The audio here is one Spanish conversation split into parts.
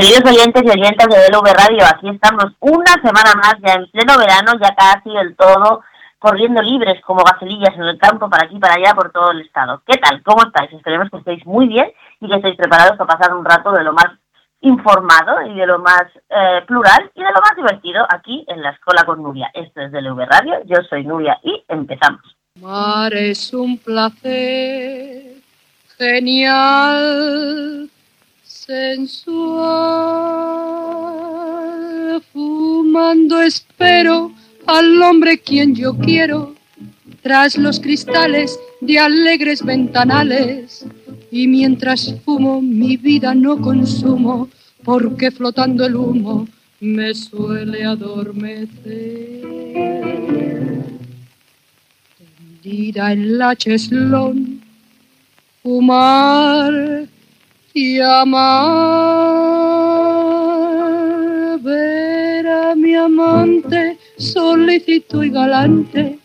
Queridos oyentes y oyentes de DLV Radio, aquí estamos una semana más ya en pleno verano, ya casi del todo, corriendo libres como gacelillas en el campo, para aquí para allá, por todo el estado. ¿Qué tal? ¿Cómo estáis? Esperemos que estéis muy bien y que estéis preparados para pasar un rato de lo más informado y de lo más eh, plural y de lo más divertido aquí en la Escuela con Nuria. Esto es DLV Radio, yo soy Nuria y empezamos. Mar es un placer genial sensual. Fumando espero al hombre quien yo quiero, tras los cristales de alegres ventanales. Y mientras fumo mi vida no consumo, porque flotando el humo me suele adormecer. Tendida en la cheslón, fumar y amar, ver a mi amante solícito y galante,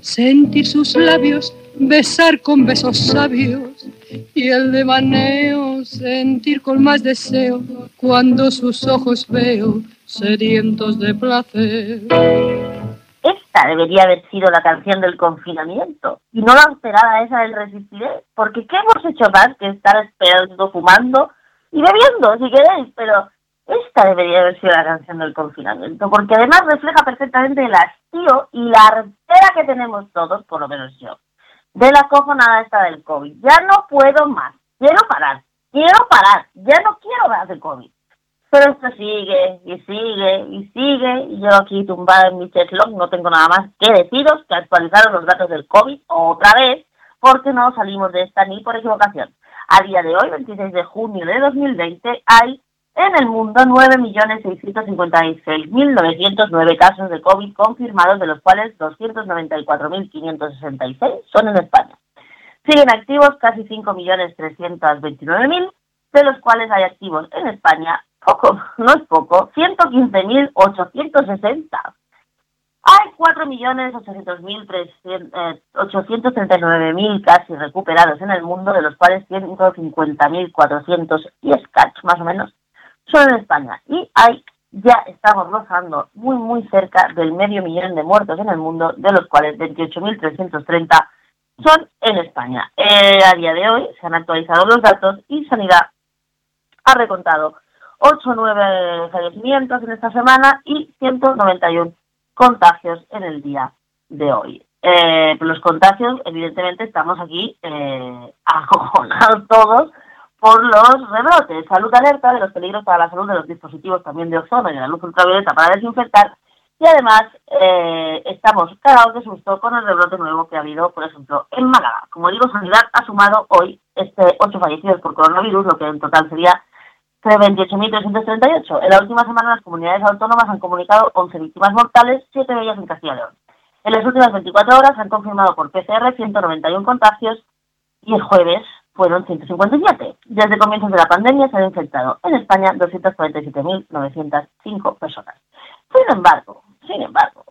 sentir sus labios, besar con besos sabios y el devaneo sentir con más deseo cuando sus ojos veo sedientos de placer. Esta debería haber sido la canción del confinamiento y no la esperada esa del resistiré, porque ¿qué hemos hecho más que estar esperando, fumando y bebiendo, si queréis? Pero esta debería haber sido la canción del confinamiento, porque además refleja perfectamente el hastío y la artera que tenemos todos, por lo menos yo, de la cojonada esta del COVID. Ya no puedo más, quiero parar, quiero parar, ya no quiero más de COVID. Pero esto sigue y sigue y sigue y yo aquí tumbada en mi cheslog no tengo nada más que deciros que actualizar los datos del COVID otra vez porque no salimos de esta ni por equivocación. A día de hoy, 26 de junio de 2020, hay en el mundo 9.656.909 casos de COVID confirmados, de los cuales 294.566 son en España. Siguen activos casi 5.329.000, de los cuales hay activos en España poco, no es poco, 115.860. Hay 4.800.839.000 eh, casi recuperados en el mundo, de los cuales 150.400 y más o menos son en España. Y hay, ya estamos rozando muy, muy cerca del medio millón de muertos en el mundo, de los cuales 28.330 son en España. Eh, a día de hoy se han actualizado los datos y Sanidad ha recontado 8 o 9 fallecimientos en esta semana y 191 contagios en el día de hoy. Eh, los contagios, evidentemente, estamos aquí eh, acojonados todos por los rebrotes. Salud alerta de los peligros para la salud de los dispositivos también de ozono y de la luz ultravioleta para desinfectar. Y además eh, estamos cagados de susto con el rebrote nuevo que ha habido, por ejemplo, en Málaga. Como digo, Sanidad ha sumado hoy este 8 fallecidos por coronavirus, lo que en total sería 28.338. En la última semana las comunidades autónomas han comunicado 11 víctimas mortales, 7 de ellas en Castilla y León. En las últimas 24 horas han confirmado por PCR 191 contagios y el jueves fueron 157. Desde comienzos de la pandemia se han infectado en España 247.905 personas. Sin embargo, sin embargo,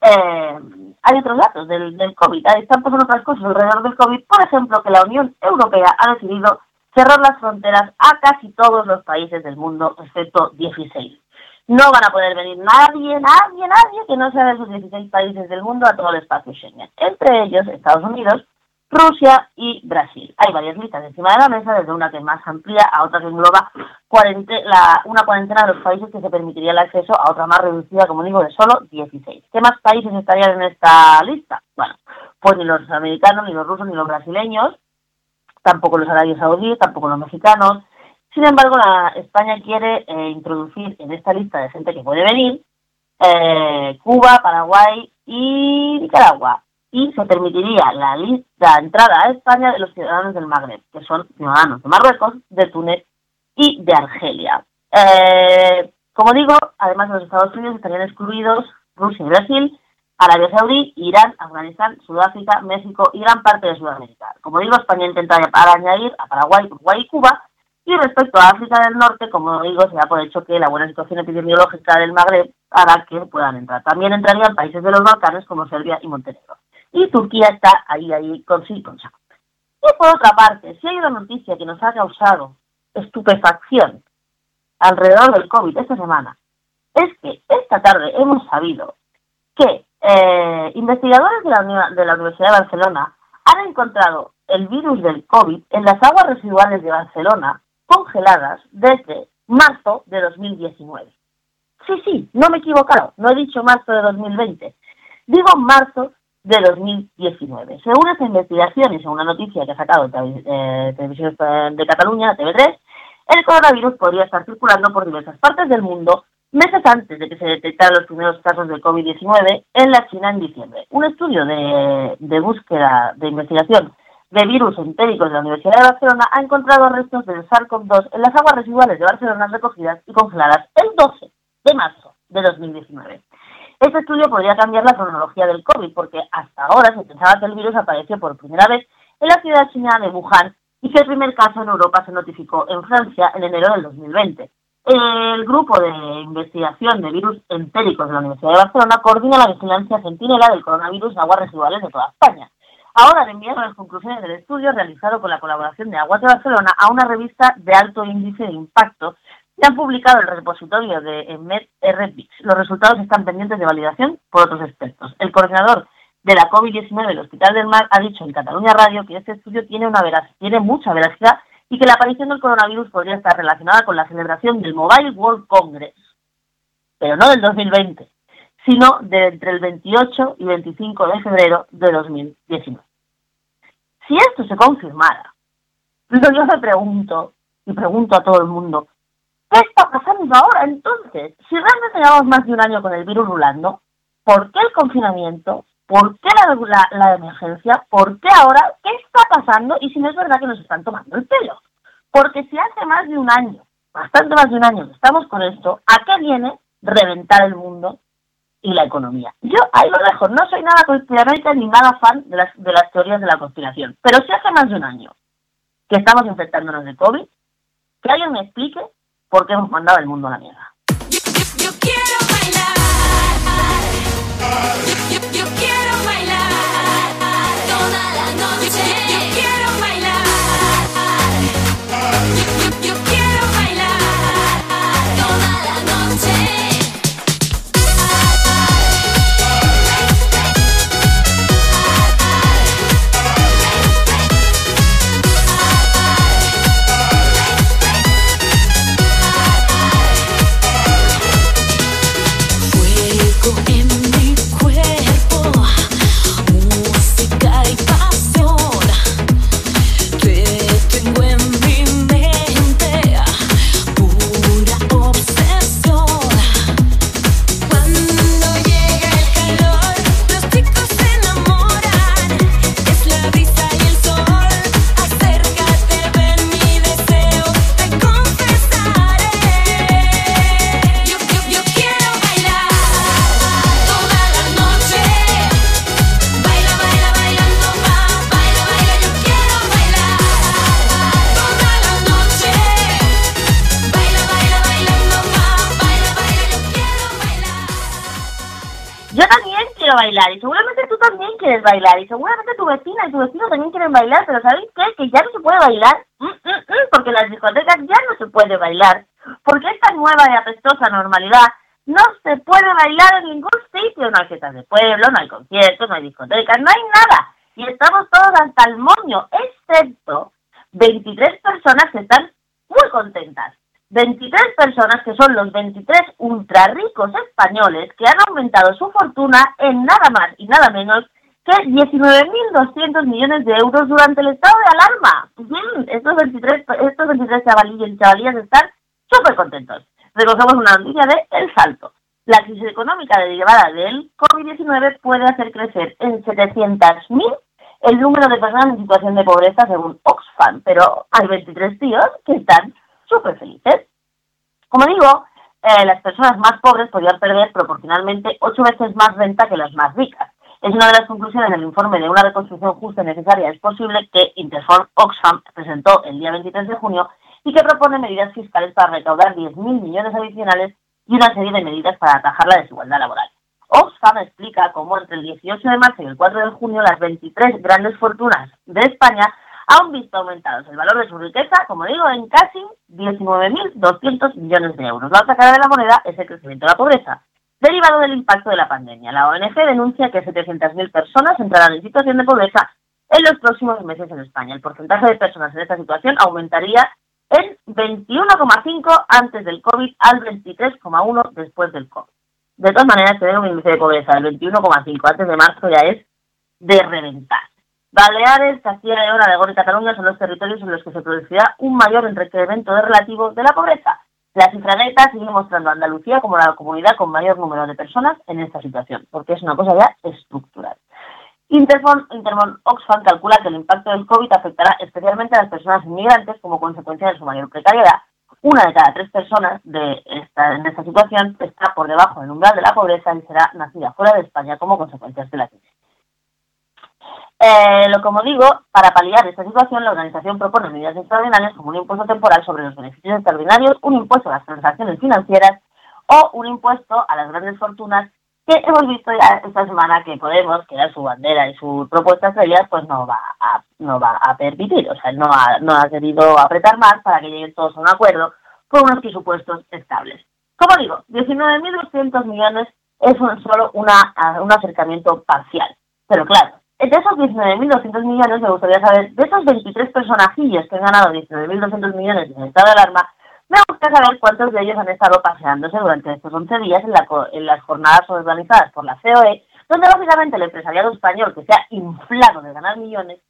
eh, hay otros datos del, del COVID. Están pasando otras cosas alrededor del COVID. Por ejemplo, que la Unión Europea ha decidido cerrar las fronteras a casi todos los países del mundo, excepto 16. No van a poder venir nadie, nadie, nadie que no sea de esos 16 países del mundo a todo el espacio Schengen. Entre ellos Estados Unidos, Rusia y Brasil. Hay varias listas encima de la mesa, desde una que más amplia a otra que engloba una cuarentena de los países que se permitiría el acceso a otra más reducida, como digo, de solo 16. ¿Qué más países estarían en esta lista? Bueno, pues ni los americanos, ni los rusos, ni los brasileños, tampoco los arabios saudíes, tampoco los mexicanos. Sin embargo, la España quiere eh, introducir en esta lista de gente que puede venir eh, Cuba, Paraguay y Nicaragua. Y se permitiría la, lista, entrada a España de los ciudadanos del Magreb, que son ciudadanos de Marruecos, de Túnez y de Argelia. Eh, como digo, además de los Estados Unidos estarían excluidos Rusia y Brasil, Arabia Saudí, Irán, Afganistán, Sudáfrica, México y gran parte de Sudamérica. Como digo, España intenta añadir a Paraguay, Uruguay y Cuba. Y respecto a África del Norte, como digo, se da por hecho que la buena situación epidemiológica del Magreb hará que puedan entrar. También entrarían países de los Balcanes como Serbia y Montenegro. Y Turquía está ahí, ahí con sí con saco. Y por otra parte, si hay una noticia que nos ha causado estupefacción alrededor del COVID esta semana es que esta tarde hemos sabido que eh, investigadores de la, de la Universidad de Barcelona han encontrado el virus del COVID en las aguas residuales de Barcelona congeladas desde marzo de 2019. Sí, sí, no me he equivocado, no he dicho marzo de 2020, digo marzo de 2019. Según esta investigación y según una noticia que ha sacado eh, Televisión de Cataluña, TV3, el coronavirus podría estar circulando por diversas partes del mundo meses antes de que se detectaran los primeros casos de COVID-19 en la China en diciembre. Un estudio de, búsqueda, de investigación de virus entéricos de la Universidad de Barcelona ha encontrado restos del SARS-CoV-2 en las aguas residuales de Barcelona recogidas y congeladas el 12 de marzo de 2019. Este estudio podría cambiar la cronología del COVID porque hasta ahora se pensaba que el virus apareció por primera vez en la ciudad china de Wuhan y que el primer caso en Europa se notificó en Francia en enero del 2020. El grupo de investigación de virus entéricos de la Universidad de Barcelona coordina la vigilancia centinela del coronavirus en aguas residuales de toda España. Ahora han enviado las conclusiones del estudio realizado con la colaboración de Aguas de Barcelona a una revista de alto índice de impacto y han publicado el repositorio de MedRBix. Los resultados están pendientes de validación por otros expertos. El coordinador de la COVID-19 del Hospital del Mar ha dicho en Cataluña Radio que este estudio tiene, una tiene mucha veracidad y que la aparición del coronavirus podría estar relacionada con la celebración del Mobile World Congress, pero no del 2020, sino de entre el 28 y 25 de febrero de 2019. Si esto se confirmara, yo me pregunto, y pregunto a todo el mundo, ¿qué está pasando ahora entonces? Si realmente llevamos más de un año con el virus rulando, ¿por qué el confinamiento? ¿Por qué la, emergencia? ¿Por qué ahora? ¿Qué está pasando? Y si no es verdad que nos están tomando el pelo. Porque si hace más de un año, bastante más de un año que estamos con esto, ¿a qué viene reventar el mundo y la economía? Yo ahí lo dejo, no soy nada conspiranoica ni nada fan de las, de las teorías de la conspiración. Pero si hace más de un año que estamos infectándonos de COVID, que alguien me explique por qué hemos mandado el mundo a la mierda. bailar bailar y seguramente tu vecina y tu vecino también quieren bailar, pero ¿sabéis qué? Que ya no se puede bailar mm, mm, mm, porque las discotecas ya no se puede bailar. Porque esta nueva y apestosa normalidad no se puede bailar en ningún sitio. No hay fiestas de pueblo, no hay conciertos, no hay discotecas, no hay nada. Y estamos todos hasta el moño, excepto 23 personas que están muy contentas. 23 personas que son los 23 ultra ricos españoles que han aumentado su fortuna en nada más y nada menos que 19.200 millones de euros durante el estado de alarma. estos 23, estos 23 chavalillos y chavalillas están súper contentos. Recogemos una noticia de El Salto. La crisis económica derivada del COVID-19 puede hacer crecer en 700.000 el número de personas en situación de pobreza según Oxfam, pero hay 23 tíos que están súper felices. Como digo, eh, las personas más pobres podrían perder proporcionalmente ocho veces más renta que las más ricas. Es una de las conclusiones del informe de una reconstrucción justa y necesaria. Es posible que Interform Oxfam presentó el día 23 de junio y que propone medidas fiscales para recaudar 10.000 millones adicionales y una serie de medidas para atajar la desigualdad laboral. Oxfam explica cómo entre el 18 de marzo y el 4 de junio las 23 grandes fortunas de España han visto aumentados el valor de su riqueza, como digo, en casi 19.200 millones de euros. La otra cara de la moneda es el crecimiento de la pobreza, derivado del impacto de la pandemia. La ONG denuncia que 700.000 personas entrarán en situación de pobreza en los próximos meses en España. El porcentaje de personas en esta situación aumentaría en 21,5 antes del COVID al 23,1 después del COVID. De todas maneras, tener un índice de pobreza del 21,5 antes de marzo ya es de reventar. Baleares, Castilla y León, Aragón y Cataluña son los territorios en los que se producirá un mayor incremento de relativo de la pobreza. La cifra neta sigue mostrando a Andalucía como la comunidad con mayor número de personas en esta situación, porque es una cosa ya estructural. Intermon, Intermon Oxfam calcula que el impacto del COVID afectará especialmente a las personas inmigrantes como consecuencia de su mayor precariedad. Una de cada tres personas de en esta situación está por debajo del umbral de la pobreza y será nacida fuera de España como consecuencia de la crisis. Eh, lo como digo, para paliar esta situación, la organización propone medidas extraordinarias como un impuesto temporal sobre los beneficios extraordinarios, un impuesto a las transacciones financieras o un impuesto a las grandes fortunas que hemos visto ya esta semana que Podemos, que era su bandera y su propuesta estrella, pues no va a, no va a permitir, o sea, no ha, no querido apretar más para que lleguen todos a un acuerdo con unos presupuestos estables. Como digo, 19.200 millones es un, solo una, un acercamiento parcial, pero claro, de esos 19.200 millones, me gustaría saber, de esos 23 personajillos que han ganado 19.200 millones en estado de alarma, me gustaría saber cuántos de ellos han estado paseándose durante estos 11 días en, en las jornadas organizadas por la COE, donde básicamente el empresariado español, que se ha inflado de ganar millones,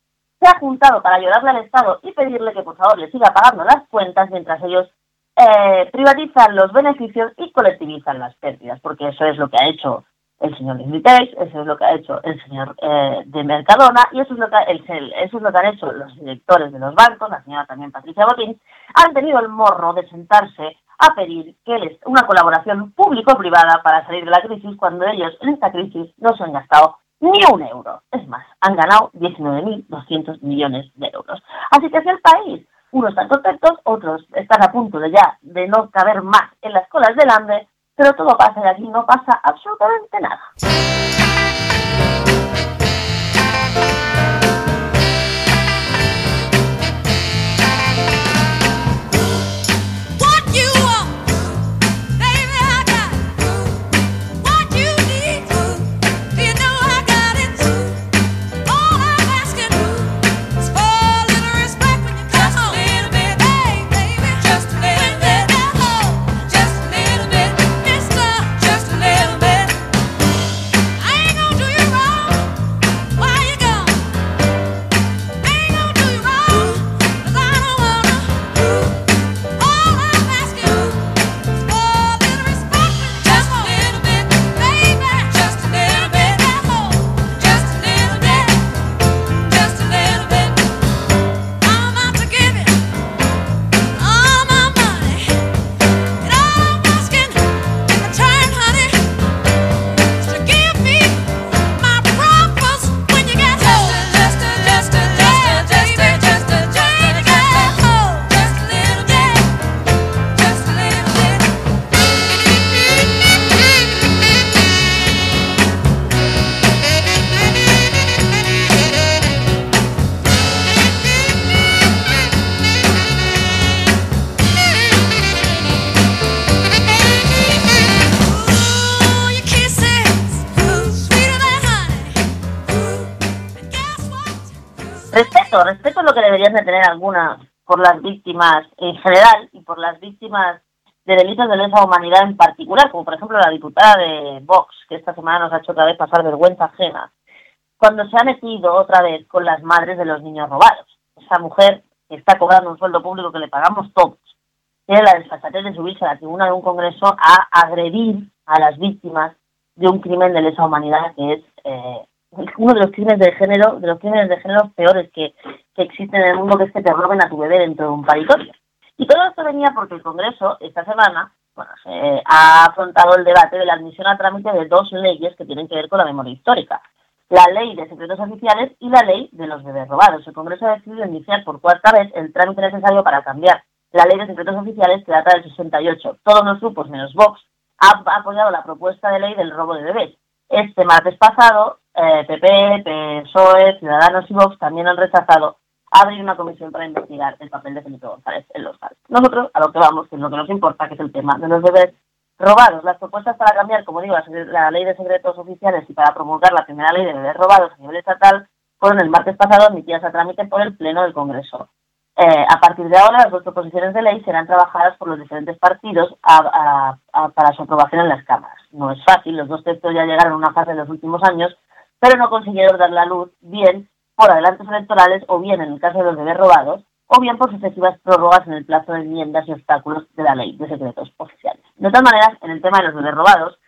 se ha juntado para ayudarle al Estado y pedirle que por favor le siga pagando las cuentas mientras ellos eh, privatizan los beneficios y colectivizan las pérdidas, porque eso es lo que ha hecho el señor Inditex, eso es lo que ha hecho el señor eh, de Mercadona y eso es lo que el, eso es lo que han hecho los directores de los bancos, la señora también Patricia Botín, han tenido el morro de sentarse a pedir que les, una colaboración público-privada para salir de la crisis cuando ellos en esta crisis no se han gastado ni un euro. Es más, han ganado 19.200 millones de euros. Así que si el país, unos están contentos, otros están a punto de ya de no caber más en las colas del hambre, pero todo pasa y aquí no pasa absolutamente nada. De tener algunas por las víctimas en general y por las víctimas de delitos de lesa humanidad en particular, como por ejemplo la diputada de Vox, que esta semana nos ha hecho otra vez pasar vergüenza ajena, cuando se ha metido otra vez con las madres de los niños robados. Esa mujer está cobrando un sueldo público que le pagamos todos, tiene la desfachatez de subirse a la tribuna de un congreso a agredir a las víctimas de un crimen de lesa humanidad que es eh, uno de los crímenes de género, de los crímenes de género peores que, existen en el mundo, que es que te roben a tu bebé dentro de un paritorio. Y todo esto venía porque el Congreso, esta semana, bueno, se ha afrontado el debate de la admisión a trámite de dos leyes que tienen que ver con la memoria histórica. La ley de secretos oficiales y la ley de los bebés robados. El Congreso ha decidido iniciar por cuarta vez el trámite necesario para cambiar la ley de secretos oficiales que data del 68. Todos los grupos, menos Vox, han apoyado la propuesta de ley del robo de bebés. Este martes pasado, PP, eh, PSOE, Ciudadanos y Vox también han rechazado abrir una comisión para investigar el papel de Felipe González en los casos. Nosotros, a lo que vamos, que es lo que nos importa, que es el tema de los bebés robados. Las propuestas para cambiar, como digo, la ley de secretos oficiales y para promulgar la primera ley de bebés robados a nivel estatal fueron el martes pasado admitidas a trámite por el Pleno del Congreso. Eh, a partir de ahora, las dos proposiciones de ley serán trabajadas por los diferentes partidos para su aprobación en las cámaras. No es fácil, los dos textos ya llegaron a una fase en los últimos años, pero no consiguieron dar la luz bien por adelantos electorales o bien en el caso de los bebés robados, o bien por sucesivas prórrogas en el plazo de enmiendas y obstáculos de la ley de secretos oficiales. De todas maneras, en el tema de los bebés robados,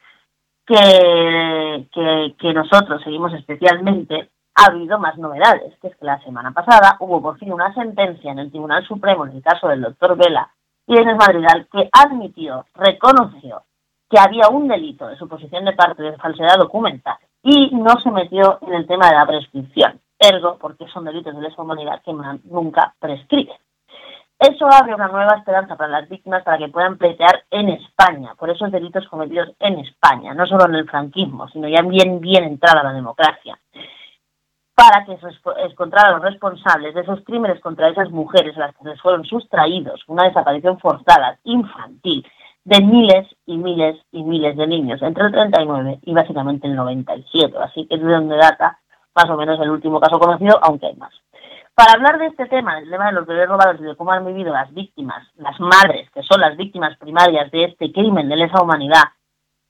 que, que nosotros seguimos especialmente, ha habido más novedades, que es que la semana pasada hubo por fin una sentencia en el Tribunal Supremo en el caso del doctor Vela y Inés Madrigal que admitió, reconoció que había un delito de suposición de parte de falsedad documental y no se metió en el tema de la prescripción, ergo porque son delitos de lesa humanidad que nunca prescriben. Eso abre una nueva esperanza para las víctimas para que puedan pleitear en España. Por esos delitos cometidos en España, no solo en el franquismo, sino ya bien, bien entrada la democracia. Para que encontrara a los responsables de esos crímenes contra esas mujeres a las que les fueron sustraídos una desaparición forzada infantil de miles y miles y miles de niños entre el 39 y básicamente el 97. Así que es de donde data más o menos el último caso conocido, aunque hay más. Para hablar de este tema, del tema de los bebés robados y de cómo han vivido las víctimas, las madres, que son las víctimas primarias de este crimen de lesa humanidad,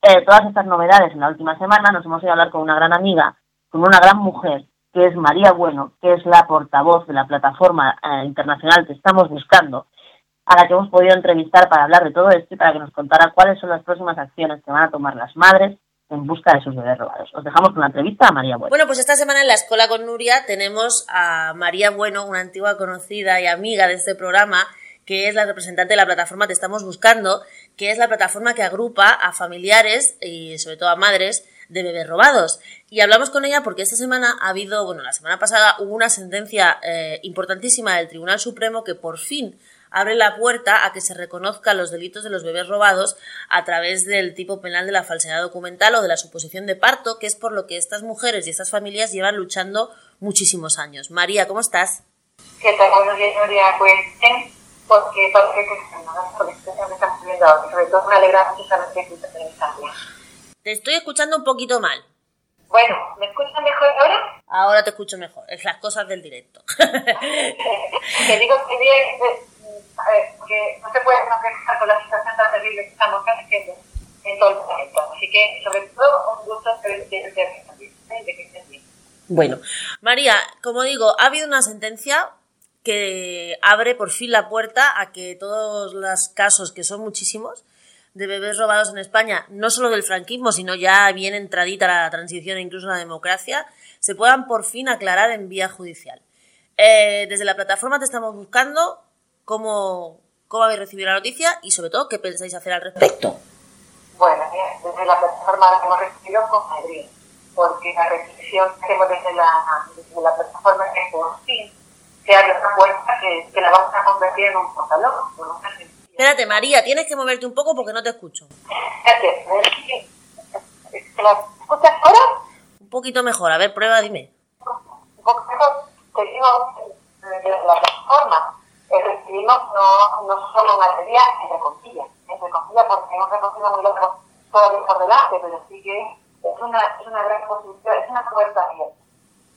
eh, todas estas novedades en la última semana, nos hemos ido a hablar con una gran amiga, con una gran mujer, que es María Bueno, que es la portavoz de la plataforma eh, internacional que estamos buscando, a la que hemos podido entrevistar para hablar de todo esto y para que nos contara cuáles son las próximas acciones que van a tomar las madres en busca de sus bebés robados. Os dejamos con la entrevista a María Bueno. Bueno, pues esta semana en la Escuela con Nuria tenemos a María Bueno, una antigua conocida y amiga de este programa, que es la representante de la plataforma Te Estamos Buscando, que es la plataforma que agrupa a familiares y sobre todo a madres de bebés robados. Y hablamos con ella porque esta semana ha habido, bueno, la semana pasada hubo una sentencia eh, importantísima del Tribunal Supremo que por fin abre la puerta a que se reconozcan los delitos de los bebés robados a través del tipo penal de la falsedad documental o de la suposición de parto, que es por lo que estas mujeres y estas familias llevan luchando muchísimos años. María, ¿cómo estás? ¿Qué tal? Buenos días. Pues bien, porque parece que estamos viviendo ahora. Sobre todo me alegra mucho saber que. Te estoy escuchando un poquito mal. Bueno, ¿me escuchas mejor ahora? Ahora te escucho mejor. Es las cosas del directo. te digo que bien, eh, que no se puede no con la situación tan terrible que estamos haciendo en todo el planeta. Así que, sobre todo, un gusto de, de, que estés bien. Bueno, María, como digo, ha habido una sentencia que abre por fin la puerta a que todos los casos, que son muchísimos, de bebés robados en España, no solo del franquismo, sino ya bien entradita la transición e incluso la democracia, se puedan por fin aclarar en vía judicial. Eh, desde la plataforma te estamos buscando cómo, cómo habéis recibido la noticia y sobre todo qué pensáis hacer al respecto. Bueno, desde la plataforma la hemos recibido con Madrid, porque la reflexión que hacemos desde la, desde la plataforma es que por fin se abre una puerta que, que la vamos a convertir en un portalón, Espérate, María, tienes que moverte un poco porque no te escucho. Espérate, ¿me escuchas ahora? Un poquito mejor, a ver, prueba, dime. Un poco mejor, te digo, de la plataforma recibimos no, no solo materia, entre comillas, entre comillas, porque hemos recogido muy lejos todo por delante, pero sí que es una, es una gran posibilidad, es una abierta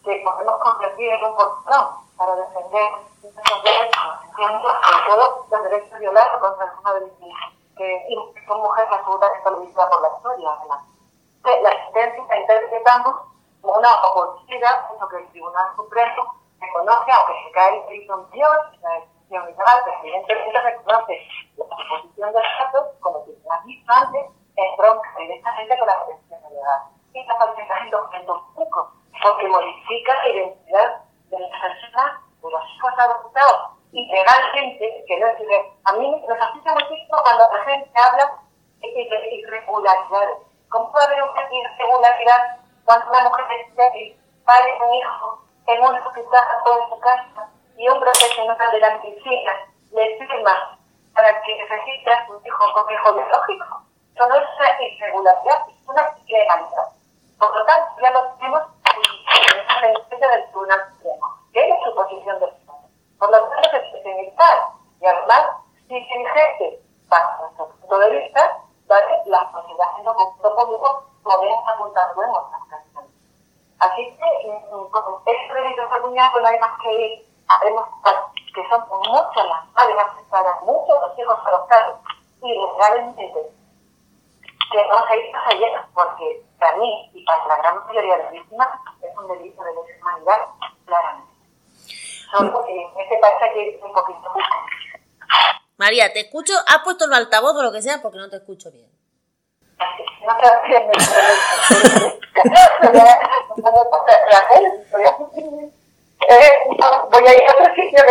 que podemos convertir en un portón para defender nuestros derechos, sobre todo los derechos violados contra alguna de que son mujeres absolutamente olvidadas por la historia, además. La sentencia la interpretamos como una oportunidad en lo que el Tribunal Supremo reconoce, aunque se cae el delito anterior, la ilegal, pero evidentemente la suposición de datos, como se ha visto antes, en bronca directamente con la protección legal. Y la falsedad en documentos públicos porque modifica la identidad de las personas, de los hijos adoptados ilegalmente, que no es A mí nos asusta muchísimo cuando la gente habla de irregularidades. ¿Cómo puede haber una irregularidad cuando una mujer es padre un hijo en un hospital o en su casa y un profesional de la medicina le firma para que registre a su hijo con hijo biológico, eso no es una irregularidad, es una ilegalidad. Por lo tanto, ya lo tenemos en la sentencia del Tribunal Supremo, que es la suposición del Estado. Por lo tanto, se puede evitar y además, si se vigente, bajo nuestro punto de vista, ¿vale? las sociedades no conjunto público podrían apuntarlo en otras ocasiones. Así que, mm, mm, es preciso terminar con la imagen que son muchas las madres afectadas, muchos los hijos adoptados, y realmente que no se hizo ayer, porque para mí y para la gran mayoría de las víctimas es un delito de lesa humanidad, claramente. Solo que en este país hay que ir un poquito más. María, te escucho, has puesto el altavoz o lo que sea porque no te escucho bien. No te bien, voy a ir a otro sitio.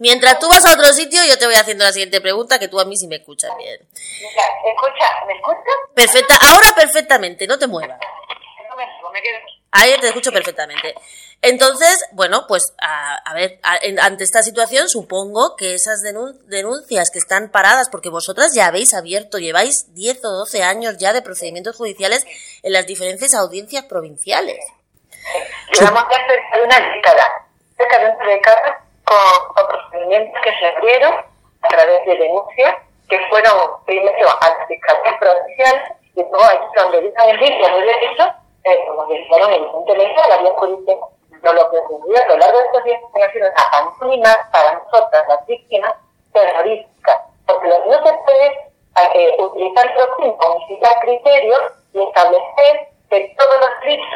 Mientras tú vas a otro sitio, yo te voy haciendo la siguiente pregunta, que tú a mí sí me escuchas bien. Mira, escucha, ¿me escuchas? Perfecta, ahora perfectamente, no te muevas. No me, no me quedo. Ahí te escucho perfectamente. Entonces, bueno, pues a, a ver, a- en- ante esta situación supongo que esas denun- denuncias que están paradas, porque vosotras ya habéis abierto, lleváis 10 o 12 años ya de procedimientos judiciales en las diferentes audiencias provinciales. Llevamos ya cerca de una década, cerca de una década con, con procedimientos que se abrieron a través de denuncias que fueron primero a las fiscalías provinciales y luego allí donde dicen el vicio muy derecho, eh, como dijeron evidentemente a la vía judicial. No lo que ocurrió a lo largo de estos días ha sido una anónima para nosotras, las víctimas terrorísticas, porque lo que no se puede eh, utilizar unificar criterios y establecer que todos los delitos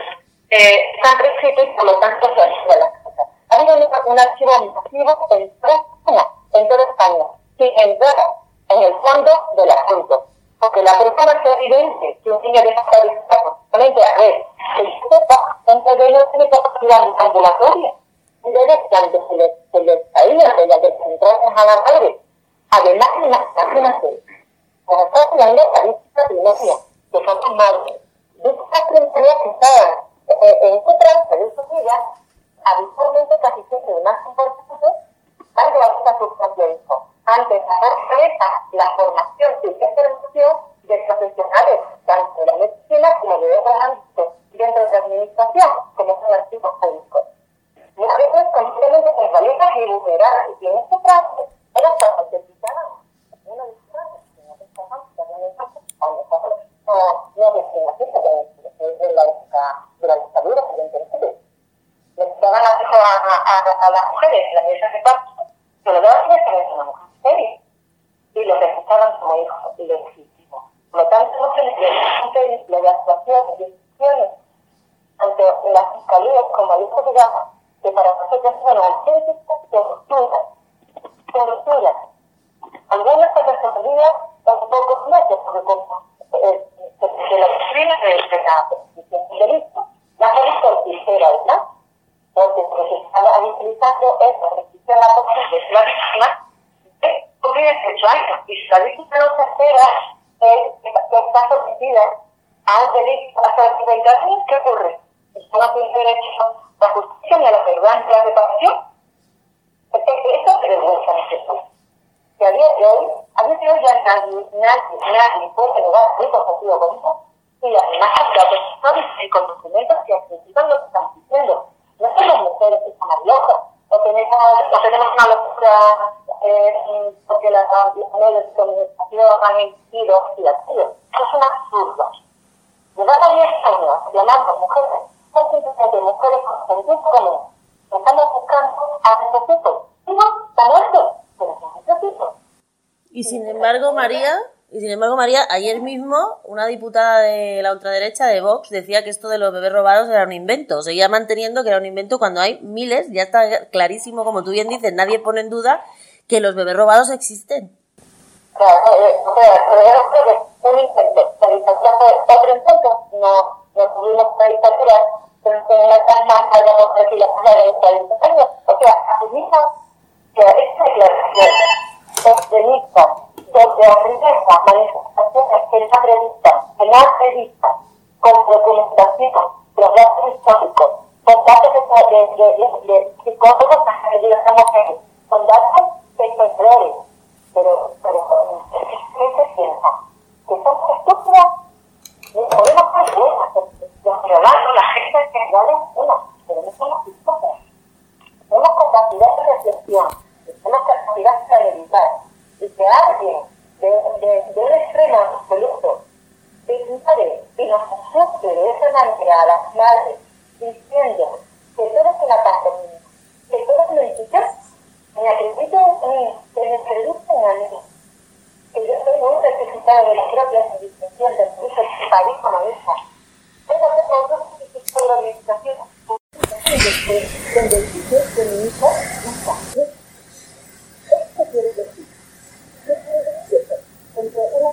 eh, están prescritos y por lo tanto se archiva la cosa. Ha habido un, un archivo masivo en toda en toda España, sin entrar en el fondo del asunto. Porque la persona que evidente que un niño desaparecido, solamente a ver, que sepa, dentro de ellos tiene capacidad ambulatoria. Entonces, cuando se les, se les caía de la descentrales a la madre, además, imagínate, como está hablando de estadística primaria, que son las madres, de creencias que estaban eh, en su trance de vida, habitualmente casi siempre más importante, van a su propio hijo. Cabeza la formación y la formación de profesionales, tanto de la medicina como de otros ámbitos dentro de la administración, como son los tipos públicos. Mujeres completamente desvalidas y vulnerables, y en este caso, era cuando necesitaban una distancia, que no que a lo mejor no, no en la de la dictadura, evidentemente, necesitaban acceso a, a, a, las mujeres en la mesa de pacto, pero no hacía que una mujer seria, y lo registraban como hijo legítimo. Por lo tanto, no se les dio la de actuaciones decisiones ante las fiscalías, como dijo Digamos, que para nosotros son auténticas torturas, torturas. Algunas se resolvían en pocos meses, porque como eh, de la de, de la del delito, la justicia quisiera, ¿verdad? Porque lo que se estaba utilizando es la prescripción a la de la víctima de cumplir 18 años. Y si la víctima no se espera, es que está sometida a un delito hasta 30 años, ¿qué ocurre? No tiene derecho a la justicia ni a la verdad ni a la reparación. Eso es vergüenza en país. Que a día de hoy, a de hoy ya nadie, nadie, nadie puede negar este sentido común y además la persona y con documentos que acreditan lo que estamos diciendo. No somos mujeres que estamos locas, o tenemos, o tenemos una locura eh, porque las medios de comunicación han emitido y así. Eso es un absurdo. Llevar a 10 años llamando mujeres, son simplemente mujeres con sentido común. Estamos buscando a necesitos. Y no, está muerto, pero son necesitos. Y sin embargo, María, y sin embargo, María, ayer mismo una diputada de la ultraderecha de Vox decía que esto de los bebés robados era un invento. Seguía manteniendo que era un invento cuando hay miles, ya está clarísimo, como tú bien dices, nadie pone en duda que los bebés robados existen. O sea, eh, o sea, un intento. La. No, no tuvimos una dictadura, la palabra de 40 años. O sea, que delito desde la primera manifestaciones que que no acreditan con documentación, programas históricos, con datos de, de, de, de, psicólogos de las mujeres, con datos de pero, pero, ¿qué se piensa? ¿Que somos estúpidas? Podemos ser buenas, ciudadanos, la gente en general es pero no somos estúpidas. Tenemos capacidad de reflexión, tenemos capacidad de y que alguien de, de, de un extremo absoluto ignore y nos asuste de esa manera a las madres diciendo que todo es una pandemia, que todo lo eficaz, me acredito eh, que me producen a mí, que yo soy un certificado de la propia administración del país como esa. Tengo que de la administración donde dice que mi hijo no está. Esto quiere decir, ¿qué quiere decir? Entre una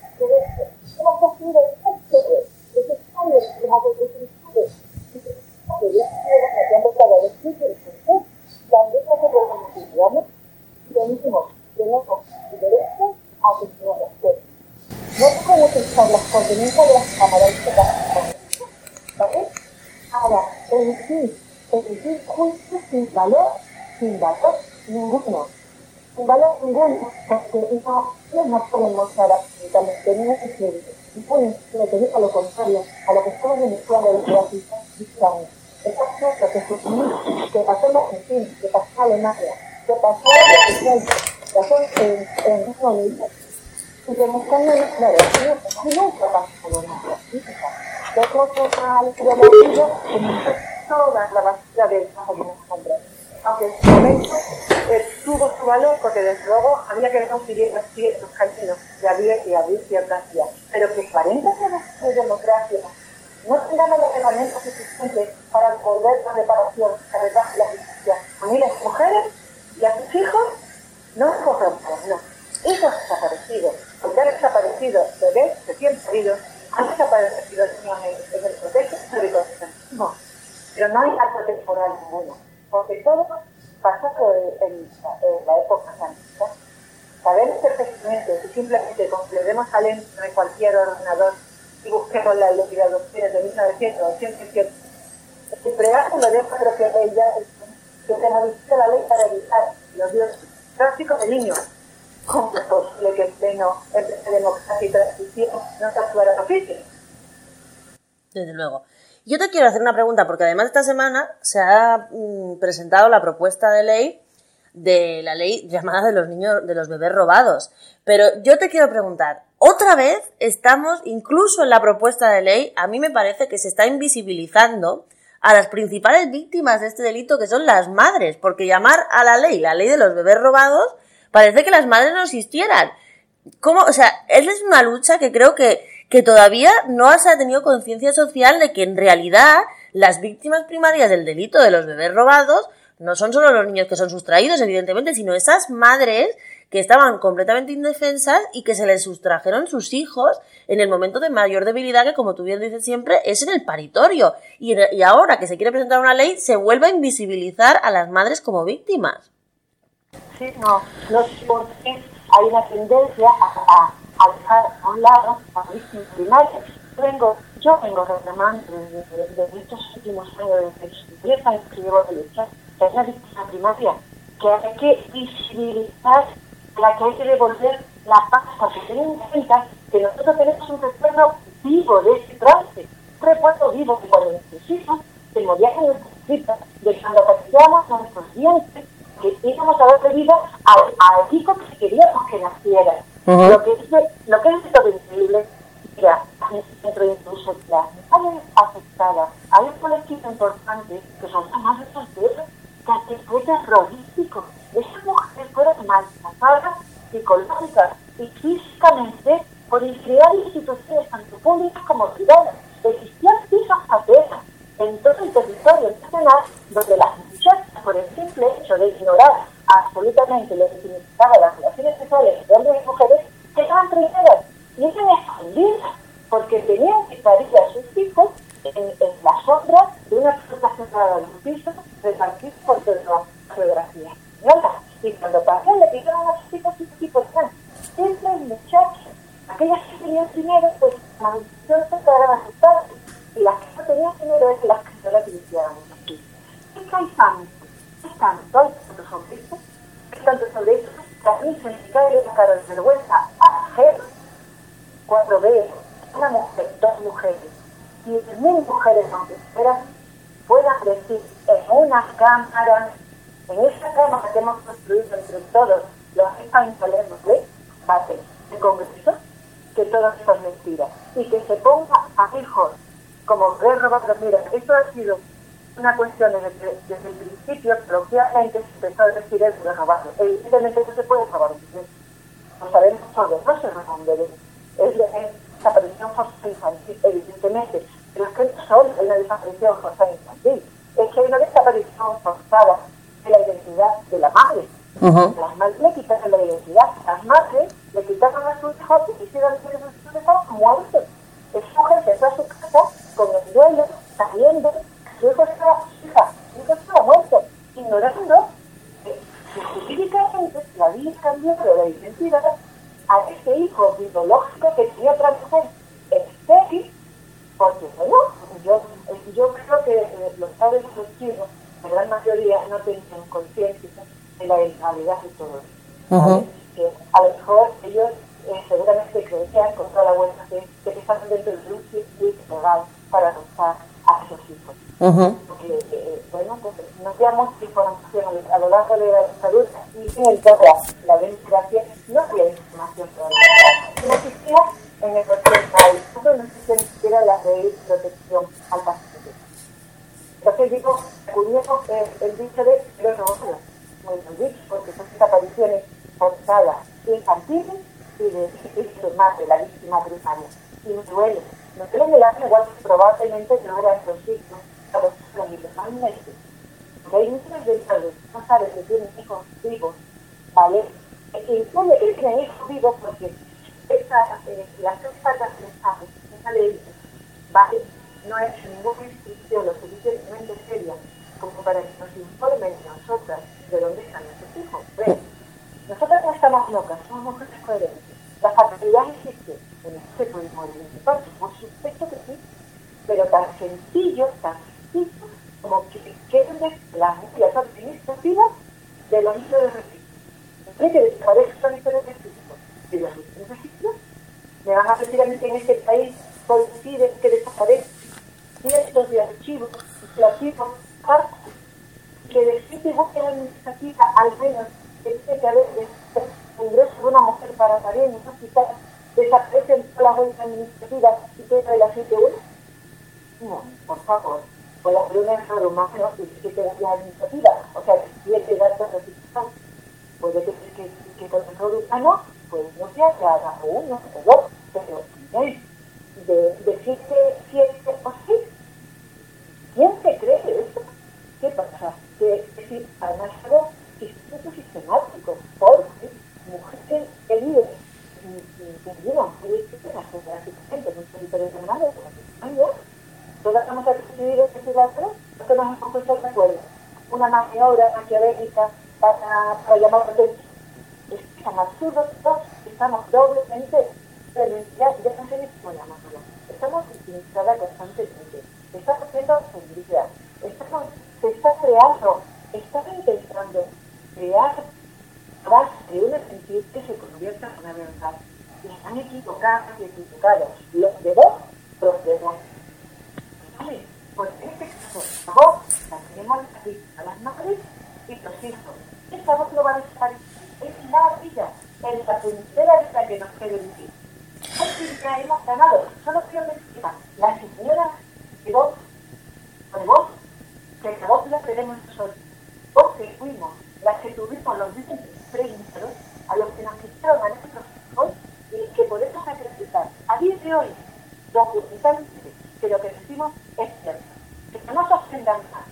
sin valor, sin valor ninguno. Sin valor ninguno, porque no, no pueden mostrar absolutamente ningún lo contrario, a lo que estamos denunciando desde hace 10 años. Está cierto que que en fin, que pasó en Alemania, que pasó en pasó en, en Reino Unido, y que nunca pasó nada. Después al prometido en toda la basura del trabajo que nos compró. Aunque en su momento eh, tuvo su valor, porque desde luego había que conseguir ciertos caminos y abrir, y abrir ciertas vías. Pero que 40 años de democracia no tengamos los herramientas suficientes para volver la reparación, la la justicia a miles de mujeres y a sus hijos, no es correcto, no. Hijos desaparecidos, porque han desaparecido bebés recién paridos, han desaparecido en, el colegio histórico no. Pero no hay acto temporal ninguno, porque todo pasó en, en, la época santa. Sabemos perfectamente que simplemente con que le demos al de cualquier ordenador y busquemos la ley de adopciones de 1900 o 107. El preámbulo de ya que se modifica la ley para evitar los tráficos de niños. ¿Cómo es posible que el pleno entre democracia y transición no se actuara oficio? Desde luego. Yo te quiero hacer una pregunta, porque además esta semana se ha mm, presentado la propuesta de ley de la ley llamada de los niños, de los bebés robados. Pero yo te quiero preguntar, otra vez estamos, incluso en la propuesta de ley, a mí me parece que se está invisibilizando a las principales víctimas de este delito, que son las madres, porque llamar a la ley la ley de los bebés robados, parece que las madres no existieran. ¿Cómo? O sea, es una lucha que creo que, que todavía no se ha tenido conciencia social de que en realidad las víctimas primarias del delito de los bebés robados no son solo los niños que son sustraídos, evidentemente, sino esas madres que estaban completamente indefensas y que se les sustrajeron sus hijos en el momento de mayor debilidad, que como tú bien dices siempre, es en el paritorio. Y, ahora que se quiere presentar una ley, se vuelve a invisibilizar a las madres como víctimas. Sí, no, no sé por qué hay una tendencia a, a, dejar a un lado a víctimas primarias. Vengo, yo vengo reclamando desde, estos últimos años, desde los 10 años que llevo de que es la víctima primaria, que hay que visibilizar, la que hay que devolver la paz, porque ten en cuenta que nosotros tenemos un recuerdo vivo de ese trance, un recuerdo vivo de cuando nuestros hijos se morían en nuestras citas, de cuando pateábamos nuestros dientes, que íbamos a darle vida al, al hijo que queríamos que naciera. Lo que es lo que es todo increíble, mira, dentro incluso las mujeres afectadas, hay un colectivo importante que son las madres solteras, que fue terrorístico. Esas mujeres fueron maltratadas psicológica y físicamente por crear instituciones tanto públicas como privadas. Existían pisos pateras en todo el territorio nacional donde las muchachas, por el simple hecho de ignorar absolutamente lo que significaban las relaciones sexuales entre hombres y mujeres, quedaban primeras y eran escondidas porque tenían que salir a sus hijos en, la sombra de una puerta cerrada de un piso repartido por toda la geografía. Y cuando pasaban le pidieron a sus hijos sus hijos siempre muchachos. Aquellas que tenían dinero, pues la maldición se quedaban asustadas. Y las que no tenían dinero es las que no la hay tanto, hay tanto, hay tanto sobre esto, hay tanto sobre esto, que a mí se me cae la cara de vergüenza ajena cuando veo una mujer, dos mujeres, y mil mujeres aunque fueran, puedan decir en una cámara, en esa cámara que hemos construido entre todos los españoles, ¿ves? Bate, el Congreso, que todo esto es mentira. Y que se ponga a hijos como ver robados. Mira, esto ha sido una cuestión desde, desde el principio, coloquialmente se empezó a decir el de. Evidentemente no se puede robar un. Lo sabemos todos, no se roba un bebé. Es, es desaparición forzada infantil, evidentemente. Pero es que no solo una desaparición forzada infantil, hay una desaparición forzada de la identidad de la madre. Las madres le quitaron la identidad, las madres le quitaron a sus hijos y hicieron que sus hijos muertos. Esa mujer se fue a su casa con el duelo, sabiendo que su hijo estaba, hija, su hijo estaba muerto, ignorando que, jurídicamente la había cambiado la identidad a ese hijo biológico que tenía otra mujer estéril, porque yo, yo creo que eh, los padres de los chicos, la gran mayoría, no tenían conciencia de la realidad de todo esto. Que a lo mejor ellos eh, seguramente creían con toda la buena fe que estaban dentro de un circuito legal para adoptar a esos hijos. Porque, eh, bueno, pues nos damos información a lo largo de la salud y en el la democracia no había información todavía. No existía en el 80 no existía ni siquiera la ley de protección al paciente. Entonces digo, curioso el, el dicho de los robots, muy bien porque son desapariciones forzadas infantiles y de, y de madre, la víctima primaria. Y me duele, me duele el alma igual que probablemente no eran los hijos, a los hijos normalmente. Porque hay muchos de ellos no saben que tienen hijos vivos, ¿vale? E incluye que tienen hijos vivos porque eh, las tres patas de esa ley, ¿vale? No es ninguna institución lo suficientemente seria como para que nos informen nosotras de dónde están nuestros hijos. Nosotras no estamos locas, somos mujeres coherentes. La fatalidad existe, en morir en parte, por supuesto que sí, pero tan sencillo, tan sencillo, como que queden las medidas administrativas de los niños de registro. Hay que desaparezcan los niños de. Y los niños de registro, me van a decir a mí que en este país coincide que desaparecen cientos de archivos legislativos que decide búsqueda administrativa al menos que tiene que haber de ingreso de una mujer para parir en un hospital desaparecen todas las administrativas y queda la 7-1? No, por favor. Por la un error humano y siete las administrativas, o sea, siete datos registrados. Puede que, que, que con el humano, pues no que haga uno dos, pero de, decir que siete o seis, ¿quién se cree eso? ¿Qué pasa? Que, es decir, además algo sistemático, porque mujeres que viven que vivan geográficamente hermano como España, todas vamos a recibir ese dato, porque nos hemos puesto de. Una maniobra maquiavélica para, para llamar. Es tan absurdo estamos doblemente, ya, ya no sé ni cómo llamarlo. Estamos victimizadas constantemente. Estamos siendo ofendidas. Estamos, se está creando, están intentando crear base de una mentira que se convierta en una verdad. Y están equivocados y equivocados. Los de vos, los de vos. ¿Vale? Pues en este caso, la la tenemos a las madres y los hijos. Esta voz no va a. Es la es la puntera vida que nos quede vivir. Así ya hemos ganado. Solo quiero decir, la señora de vos, de vos, que la voz la tenemos nosotros. Vos que fuimos las que tuvimos los dientes preguntados a los que nos quitaron a nuestros hijos y que podemos acreditar a día de hoy documentalmente que lo que decimos es cierto. Que no se ofendan más.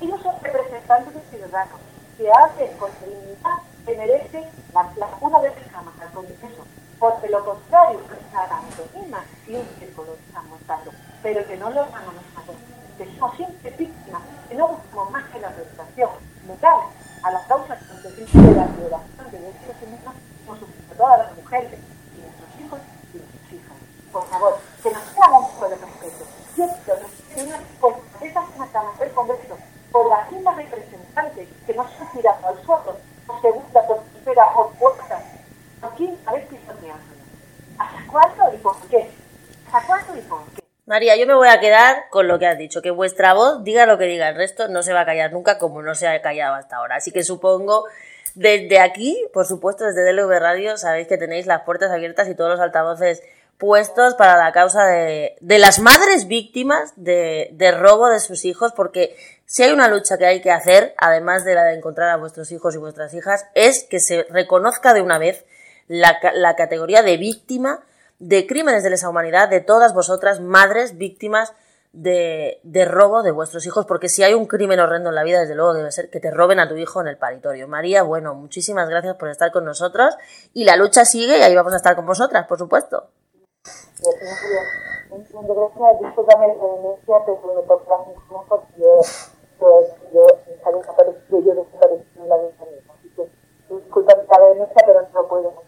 Ellos son representantes de ciudadanos que hacen con dignidad que merece la, la una de las cámaras con eso. Porque lo contrario que está dando misma y un círculo están montando, pero que no lo hagamos nosotros. Que somos siempre víctimas, que no buscamos más que la reputación moral a las causas consecuencias de la violación de derechos humanos por supuesto todas las mujeres y nuestros hijos y nuestras hijas. Por favor, que nos hagamos un poco de respeto. Yo quiero una respuesta de esa semana del Congreso por la María, yo me voy a quedar con lo que has dicho, que vuestra voz diga lo que diga, el resto no se va a callar nunca como no se ha callado hasta ahora. Así que supongo, desde aquí, por supuesto, desde DLV Radio, sabéis que tenéis las puertas abiertas y todos los altavoces puestos para la causa de, de las madres víctimas de, robo de sus hijos, porque si hay una lucha que hay que hacer, además de la de encontrar a vuestros hijos y vuestras hijas, es que se reconozca de una vez la, la categoría de víctima de crímenes de lesa humanidad de todas vosotras, madres víctimas de, de, robo de vuestros hijos, porque si hay un crimen horrendo en la vida, desde luego debe ser que te roben a tu hijo en el paritorio. María, bueno, muchísimas gracias por estar con nosotros y la lucha sigue y ahí vamos a estar con vosotras, por supuesto. No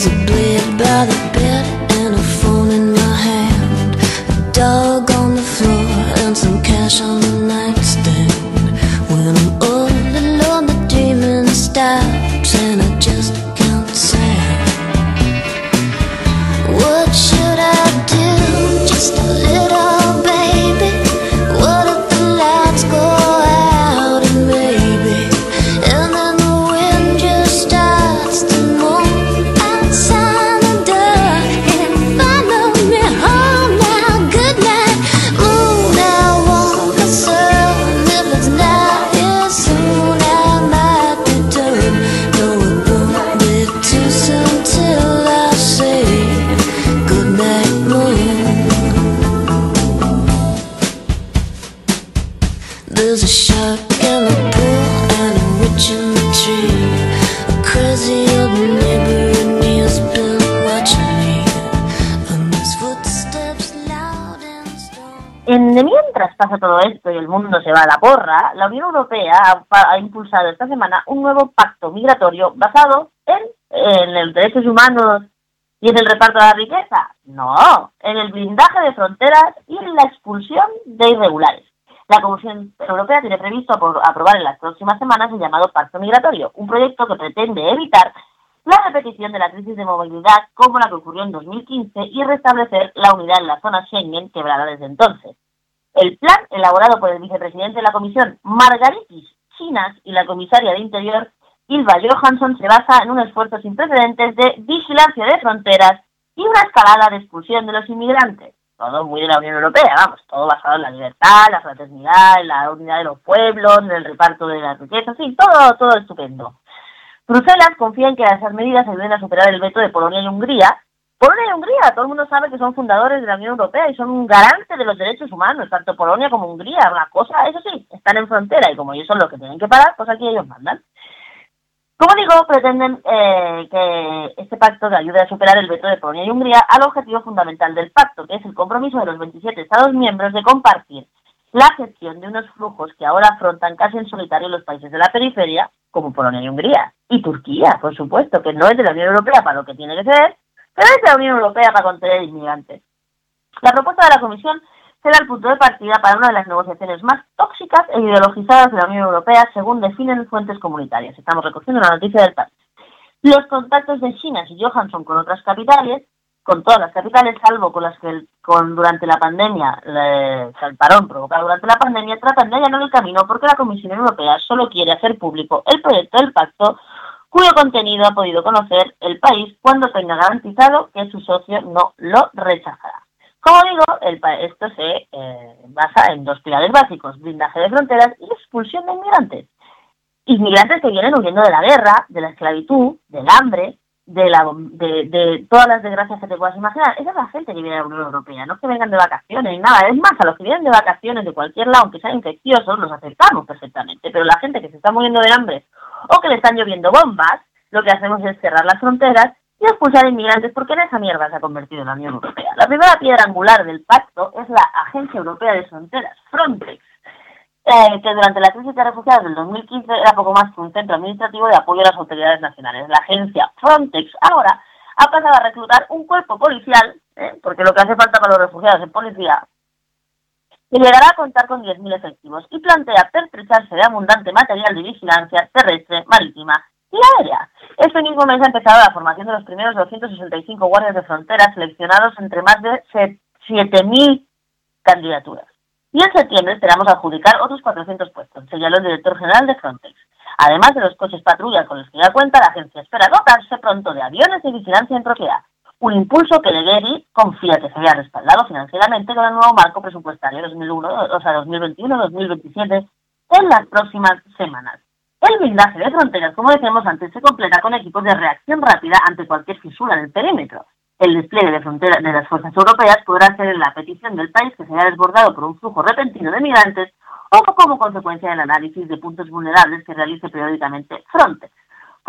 There's a blade by the bed and a phone in my hand. A dog pasa todo esto y el mundo se va a la porra, la Unión Europea ha, impulsado esta semana un nuevo pacto migratorio basado en, en los derechos humanos y en el reparto de la riqueza. No, en el blindaje de fronteras y en la expulsión de irregulares. La Comisión Europea tiene previsto apro- aprobar en las próximas semanas el llamado Pacto Migratorio, un proyecto que pretende evitar la repetición de la crisis de movilidad como la que ocurrió en 2015 y restablecer la unidad en la zona Schengen quebrada desde entonces. El plan, elaborado por el vicepresidente de la Comisión, Margaritis Chinas, y la comisaria de Interior, Ilva Johansson, se basa en un esfuerzo sin precedentes de vigilancia de fronteras y una escalada de expulsión de los inmigrantes. Todo muy de la Unión Europea, vamos, todo basado en la libertad, la fraternidad, en la unidad de los pueblos, en el reparto de las riquezas, sí, todo, todo estupendo. Bruselas confía en que esas medidas ayuden a superar el veto de Polonia y Hungría. Polonia y Hungría, todo el mundo sabe que son fundadores de la Unión Europea y son un garante de los derechos humanos, tanto Polonia como Hungría. Una cosa, eso sí, están en frontera y como ellos son los que tienen que parar, pues aquí ellos mandan. Como digo, pretenden eh, que este pacto ayude a superar el veto de Polonia y Hungría al objetivo fundamental del pacto, que es el compromiso de los 27 Estados miembros de compartir la gestión de unos flujos que ahora afrontan casi en solitario los países de la periferia, como Polonia y Hungría. Y Turquía, por supuesto, que no es de la Unión Europea para lo que tiene que ser, pero es la Unión Europea para contener inmigrantes. La propuesta de la Comisión será el punto de partida para una de las negociaciones más tóxicas e ideologizadas de la Unión Europea, según definen fuentes comunitarias. Estamos recogiendo una noticia del país. Los contactos de China y Johansson con otras capitales, con todas las capitales, salvo con las que con, durante la pandemia, le- el parón provocado durante la pandemia, tratan de allanar el camino porque la Comisión Europea solo quiere hacer público el proyecto del pacto cuyo contenido ha podido conocer el país cuando tenga garantizado que su socio no lo rechazará. Como digo, el esto se eh, basa en dos pilares básicos, blindaje de fronteras y expulsión de inmigrantes. Inmigrantes que vienen huyendo de la guerra, de la esclavitud, del hambre, de, la, de, de todas las desgracias que te puedas imaginar. Esa es la gente que viene a la Unión Europea, no es que vengan de vacaciones ni nada. Es más, a los que vienen de vacaciones de cualquier lado, aunque sean infecciosos, los aceptamos perfectamente. Pero la gente que se está muriendo de hambre o que le están lloviendo bombas, lo que hacemos es cerrar las fronteras y expulsar inmigrantes porque en esa mierda se ha convertido la Unión Europea. La primera piedra angular del pacto es la Agencia Europea de Fronteras, Frontex, eh, que durante la crisis de refugiados del 2015 era poco más que un centro administrativo de apoyo a las autoridades nacionales. La agencia Frontex ahora ha pasado a reclutar un cuerpo policial, eh, porque lo que hace falta para los refugiados es policía, que llegará a contar con 10.000 efectivos y plantea pertrecharse de abundante material de vigilancia terrestre, marítima y aérea. Este mismo mes ha empezado la formación de los primeros 265 guardias de frontera seleccionados entre más de 7.000 candidaturas. Y en septiembre esperamos adjudicar otros 400 puestos, señaló el director general de Frontex. Además de los coches patrulla con los que ya cuenta, la agencia espera dotarse pronto de aviones de vigilancia en propiedad un impulso que Legueri confía que se vea respaldado financieramente con el nuevo marco presupuestario 2001, o sea, 2021-2027 en las próximas semanas. El blindaje de fronteras, como decíamos antes, se completa con equipos de reacción rápida ante cualquier fisura en el perímetro. El despliegue de fronteras de las fuerzas europeas podrá ser la petición del país que se haya desbordado por un flujo repentino de migrantes o como consecuencia del análisis de puntos vulnerables que realice periódicamente Frontex.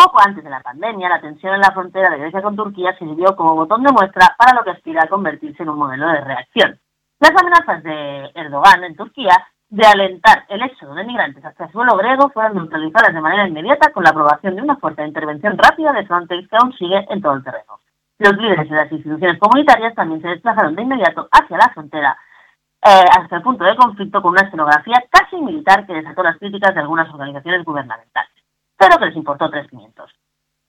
Poco antes de la pandemia, la tensión en la frontera de Grecia con Turquía sirvió como botón de muestra para lo que aspira a convertirse en un modelo de reacción. Las amenazas de Erdogan en Turquía de alentar el éxodo de migrantes hacia el suelo griego fueron neutralizadas de manera inmediata con la aprobación de una fuerza de intervención rápida de Frontex que aún sigue en todo el terreno. Los líderes de las instituciones comunitarias también se desplazaron de inmediato hacia la frontera eh, hasta el punto de conflicto con una escenografía casi militar que desató las críticas de algunas organizaciones gubernamentales pero que les importó tres quinientos.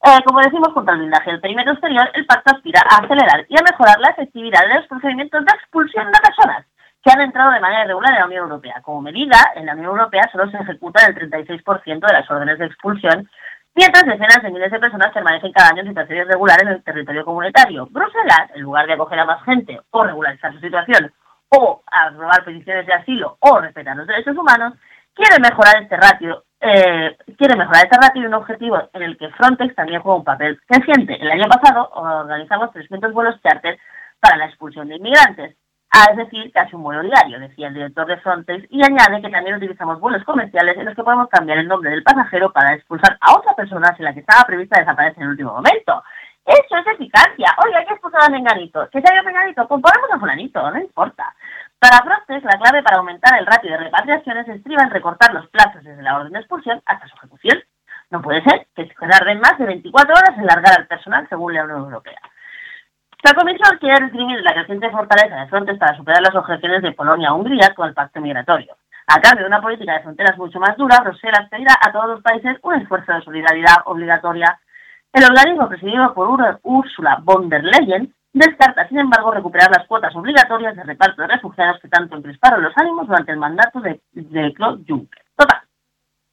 Eh, como decimos, contra el blindaje del perímetro exterior, el pacto aspira a acelerar y a mejorar la efectividad de los procedimientos de expulsión de personas que han entrado de manera irregular en la Unión Europea. Como medida, en la Unión Europea solo se ejecuta el 36% de las órdenes de expulsión, mientras decenas de miles de personas permanecen cada año en situación irregular en el territorio comunitario. Bruselas, en lugar de acoger a más gente o regularizar su situación, o aprobar peticiones de asilo o respetar los derechos humanos, quiere mejorar este ratio eh, quiere mejorar esta ratio y un objetivo en el que Frontex también juega un papel creciente. El año pasado organizamos 300 vuelos charter para la expulsión de inmigrantes, es decir, casi un vuelo diario, decía el director de Frontex, y añade que también utilizamos vuelos comerciales en los que podemos cambiar el nombre del pasajero para expulsar a otra persona si la que estaba prevista desaparece en el último momento. Eso es eficacia. Oye, hay que expulsar a Menganito. ¿Que se haya Menganito? Pues ponemos a Fulanito, no importa. Para Frontex, la clave para aumentar el ratio de repatriaciones estriba en recortar los plazos desde la orden de expulsión hasta su ejecución. No puede ser que se tarden más de 24 horas en largar al personal según la Unión Europea. La Comisión quiere reprimir la creciente fortaleza de Frontex para superar las objeciones de Polonia-Hungría con el pacto migratorio. A cambio de una política de fronteras mucho más dura, Bruselas pedirá a todos los países un esfuerzo de solidaridad obligatoria. El organismo presidido por Ursula von der Leyen Descarta, sin embargo, recuperar las cuotas obligatorias de reparto de refugiados que tanto encresparon los ánimos durante el mandato de, Claude Juncker. Total,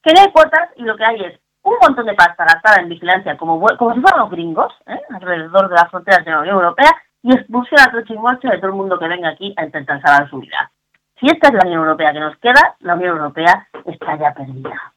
que no hay cuotas y lo que hay es un montón de pasta gastada en vigilancia como, como si fueran los gringos, ¿eh? alrededor de las fronteras de la Unión Europea, y expulsión a troche de todo el mundo que venga aquí a intentar salvar su vida. Si esta es la Unión Europea que nos queda, la Unión Europea está ya perdida.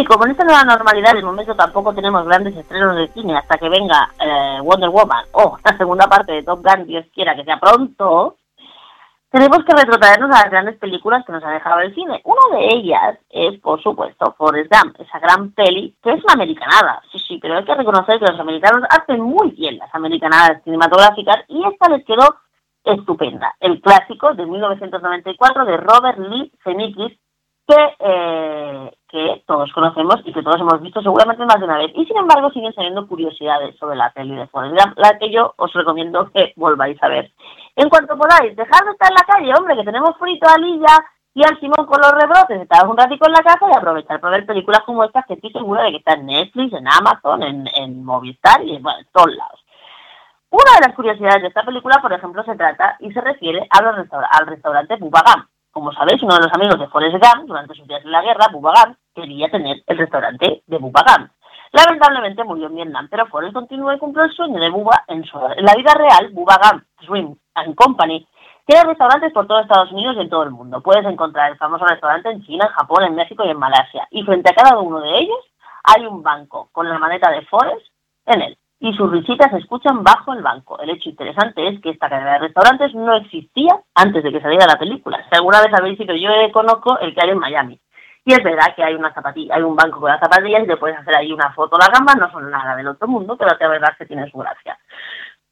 Y como en esta nueva normalidad de momento tampoco tenemos grandes estrenos de cine hasta que venga eh, Wonder Woman o la segunda parte de Top Gun, Dios quiera que sea pronto, tenemos que retrotraernos a las grandes películas que nos ha dejado el cine. Una de ellas es, por supuesto, Forrest Gump, esa gran peli que es una americanada, sí, sí, pero hay que reconocer que los americanos hacen muy bien las americanadas cinematográficas y esta les quedó estupenda. El clásico de 1994 de Robert Lee Zemeckis, que, eh, que todos conocemos y que todos hemos visto seguramente más de una vez. Y sin embargo siguen saliendo curiosidades sobre la peli de Forrest Gump, la que yo os recomiendo que volváis a ver. En cuanto podáis, dejad de estar en la calle, hombre, que tenemos frito a Lilla y al Simón con los rebrotes, estaros un ratico en la casa y aprovechar para ver películas como estas que estoy segura de que están en Netflix, en Amazon, en, en Movistar y bueno, en todos lados. Una de las curiosidades de esta película, por ejemplo, se trata y se refiere a los restaur al restaurante Bubba Gump. Como sabéis, uno de los amigos de Forrest Gump, durante sus días en la guerra, Bubba Gump, quería tener el restaurante de Bubba Gump. Lamentablemente murió en Vietnam, pero Forrest continuó y cumplió el sueño de Bubba en su... En la vida real, Bubba Gump Swim and Company tiene restaurantes por todo Estados Unidos y en todo el mundo. Puedes encontrar el famoso restaurante en China, en Japón, en México y en Malasia. Y frente a cada uno de ellos hay un banco con la maneta de Forrest en él y sus risitas se escuchan bajo el banco. El hecho interesante es que esta cadena de restaurantes no existía antes de que saliera la película. Si alguna vez habéis ido, yo conozco el que hay en Miami. Y es verdad que hay una zapatilla, hay un banco con las zapatillas y te puedes hacer ahí una foto. Las gambas no son nada del otro mundo, pero la verdad que tiene su gracia.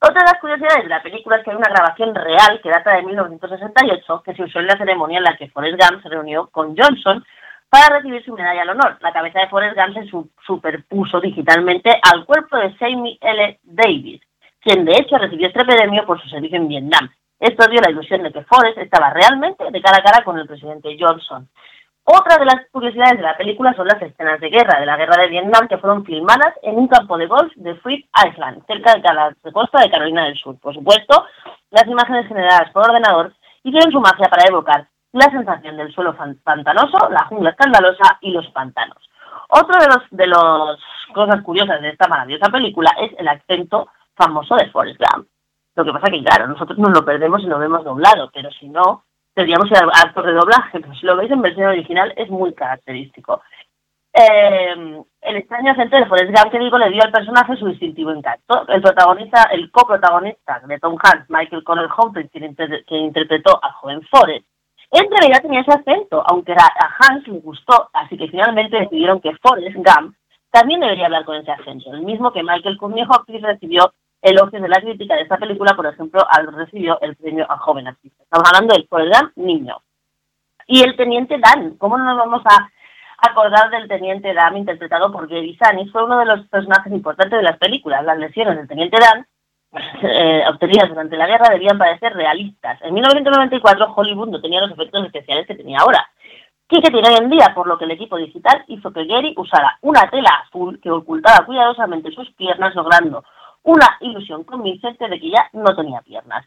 Otra de las curiosidades de la película es que hay una grabación real que data de 1968 que se usó en la ceremonia en la que Forrest Gump se reunió con Johnson para recibir su medalla al honor. La cabeza de Forrest Gump se su superpuso digitalmente al cuerpo de Sammy L. Davis, quien de hecho recibió este premio por su servicio en Vietnam. Esto dio la ilusión de que Forrest estaba realmente de cara a cara con el presidente Johnson. Otra de las curiosidades de la película son las escenas de guerra, de la guerra de Vietnam, que fueron filmadas en un campo de golf de Free Island, cerca de la costa de Carolina del Sur. Por supuesto, las imágenes generadas por ordenador hicieron su magia para evocar la sensación del suelo pantanoso, la jungla escandalosa y los pantanos. Otro de los de las cosas curiosas de esta maravillosa película es el acento famoso de Forrest Gump. Lo que pasa que, claro, nosotros nos lo perdemos y lo vemos doblado, pero si no, al actor de doblaje, pero si lo veis en versión original es muy característico. Eh, el extraño acento de Forrest Gump, que digo, le dio al personaje su distintivo encanto. El protagonista, el coprotagonista de Tom Hanks, Michael Connell Humphrey, quien, quien interpretó al joven Forrest, en realidad tenía ese acento, aunque a Hans le gustó, así que finalmente decidieron que Forrest Gump también debería hablar con ese acento, el mismo que Michael Courtney Hopkins recibió elogios de la crítica de esta película, por ejemplo, al recibió el premio a joven artista. Estamos hablando del Gump niño. Y el teniente Dan, ¿cómo no nos vamos a acordar del teniente Dan interpretado por Gary Sanis? Fue uno de los personajes importantes de las películas. Las lesiones del teniente Dan eh, obtenidas durante la guerra debían parecer realistas. En 1994 Hollywood no tenía los efectos especiales que tenía ahora, que tiene hoy en día, por lo que el equipo digital hizo que Gary usara una tela azul que ocultaba cuidadosamente sus piernas, logrando una ilusión convincente de que ya no tenía piernas.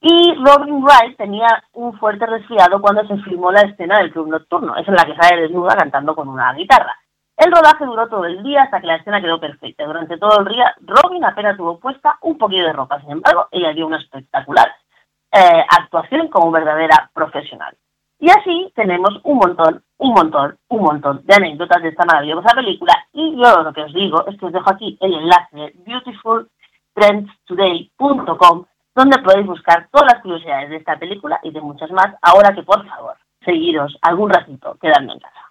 Y Robin Wright tenía un fuerte resfriado cuando se filmó la escena del club nocturno, es en la que sale desnuda cantando con una guitarra. El rodaje duró todo el día hasta que la escena quedó perfecta. Durante todo el día, Robin apenas tuvo puesta un poquito de ropa. Sin embargo, ella dio una espectacular eh, actuación como verdadera profesional. Y así tenemos un montón, un montón, un montón de anécdotas de esta maravillosa película. Y yo lo que os digo es que os dejo aquí el enlace de beautifultrendstoday.com donde podéis buscar todas las curiosidades de esta película y de muchas más. Ahora que, por favor, seguiros algún ratito quedando en casa.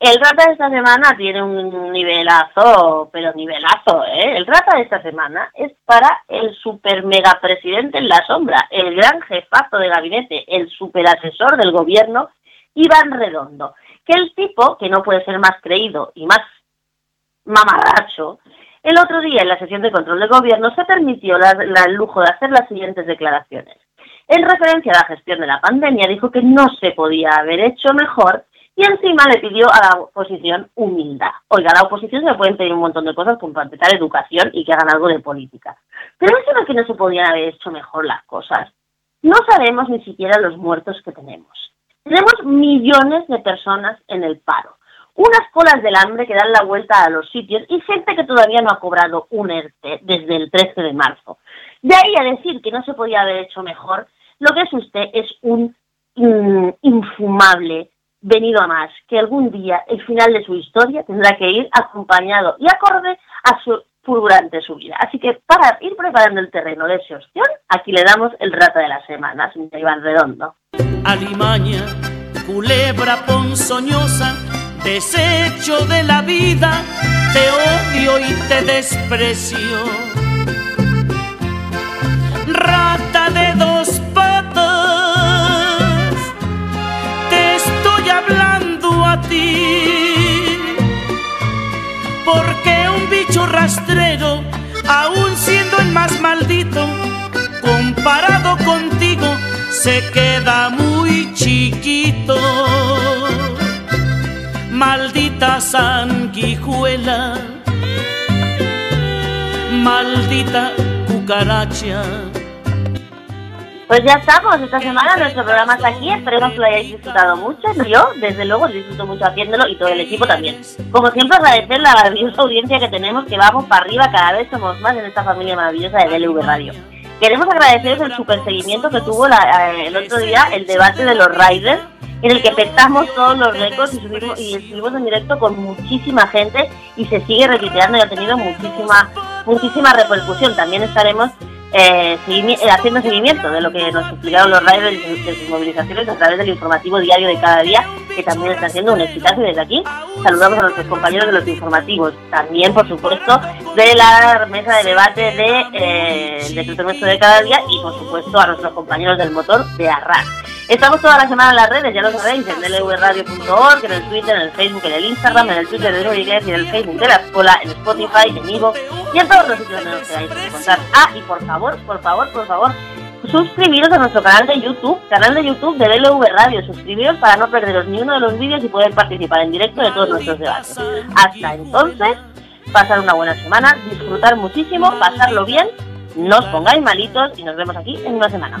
El rata de esta semana tiene un nivelazo, pero nivelazo, ¿eh? El rata de esta semana es para el super mega presidente en la sombra, el gran jefazo de gabinete, el super asesor del gobierno, Iván Redondo. Que el tipo, que no puede ser más creído y más mamarracho, el otro día en la sesión de control de gobierno se permitió el lujo de hacer las siguientes declaraciones. En referencia a la gestión de la pandemia, dijo que no se podía haber hecho mejor y encima le pidió a la oposición humildad. Oiga, a la oposición se le pueden pedir un montón de cosas, como para empezar educación y que hagan algo de política. Pero es que no se podían haber hecho mejor las cosas. No sabemos ni siquiera los muertos que tenemos. Tenemos millones de personas en el paro, unas colas del hambre que dan la vuelta a los sitios y gente que todavía no ha cobrado un ERTE desde el 13 de marzo. De ahí a decir que no se podía haber hecho mejor, lo que es usted es un mm, infumable venido a más, que algún día el final de su historia tendrá que ir acompañado y acorde a su fulgurante subida. Así que para ir preparando el terreno de esa opción, aquí le damos el rato de la semana, señor Iván Redondo. Alimaña, culebra ponzoñosa, desecho de la vida, te odio y te desprecio. Rata de dos porque un bicho rastrero, aún siendo el más maldito, comparado contigo, se queda muy chiquito. Maldita sanguijuela, maldita cucaracha. Pues ya estamos, esta semana nuestro programa está aquí, esperemos que lo hayáis disfrutado mucho, yo desde luego disfruto mucho haciéndolo y todo el equipo también. Como siempre agradecer la maravillosa audiencia que tenemos, que vamos para arriba, cada vez somos más en esta familia maravillosa de DLV Radio. Queremos agradeceros el super seguimiento que tuvo la- eh, el otro día el debate de los riders, en el que petamos todos los récords y, subimos, y estuvimos en directo con muchísima gente y se sigue repitiendo y ha tenido muchísima, muchísima repercusión. También estaremos eh, eh, haciendo seguimiento de lo que nos explicaron los riders y de sus movilizaciones a través del informativo diario de cada día, que también está haciendo un exitazo desde aquí saludamos a nuestros compañeros de los informativos, también por supuesto de la mesa de debate de eh, decreto nuestro de cada día y por supuesto a nuestros compañeros del motor de Arras. Estamos toda la semana en las redes, ya lo sabéis, en lvradio.org, en el Twitter, en el Facebook, en el Instagram, en el Twitter de y en el Facebook de la Escuela, en Spotify, en Ivo y en todos los sitios donde nos queráis encontrar. Ah, y por favor, por favor, por favor, suscribiros a nuestro canal de YouTube, canal de YouTube de DLV Radio. Suscribiros para no perderos ni uno de los vídeos y poder participar en directo de todos nuestros debates. Hasta entonces, pasar una buena semana, disfrutar muchísimo, pasarlo bien, no os pongáis malitos y nos vemos aquí en una semana.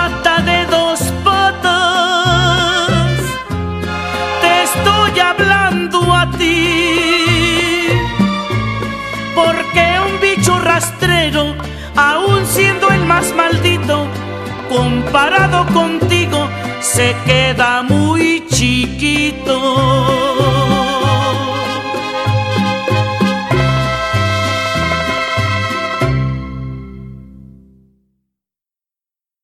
Rastrero, aún siendo el más maldito, comparado contigo, se queda muy chiquito.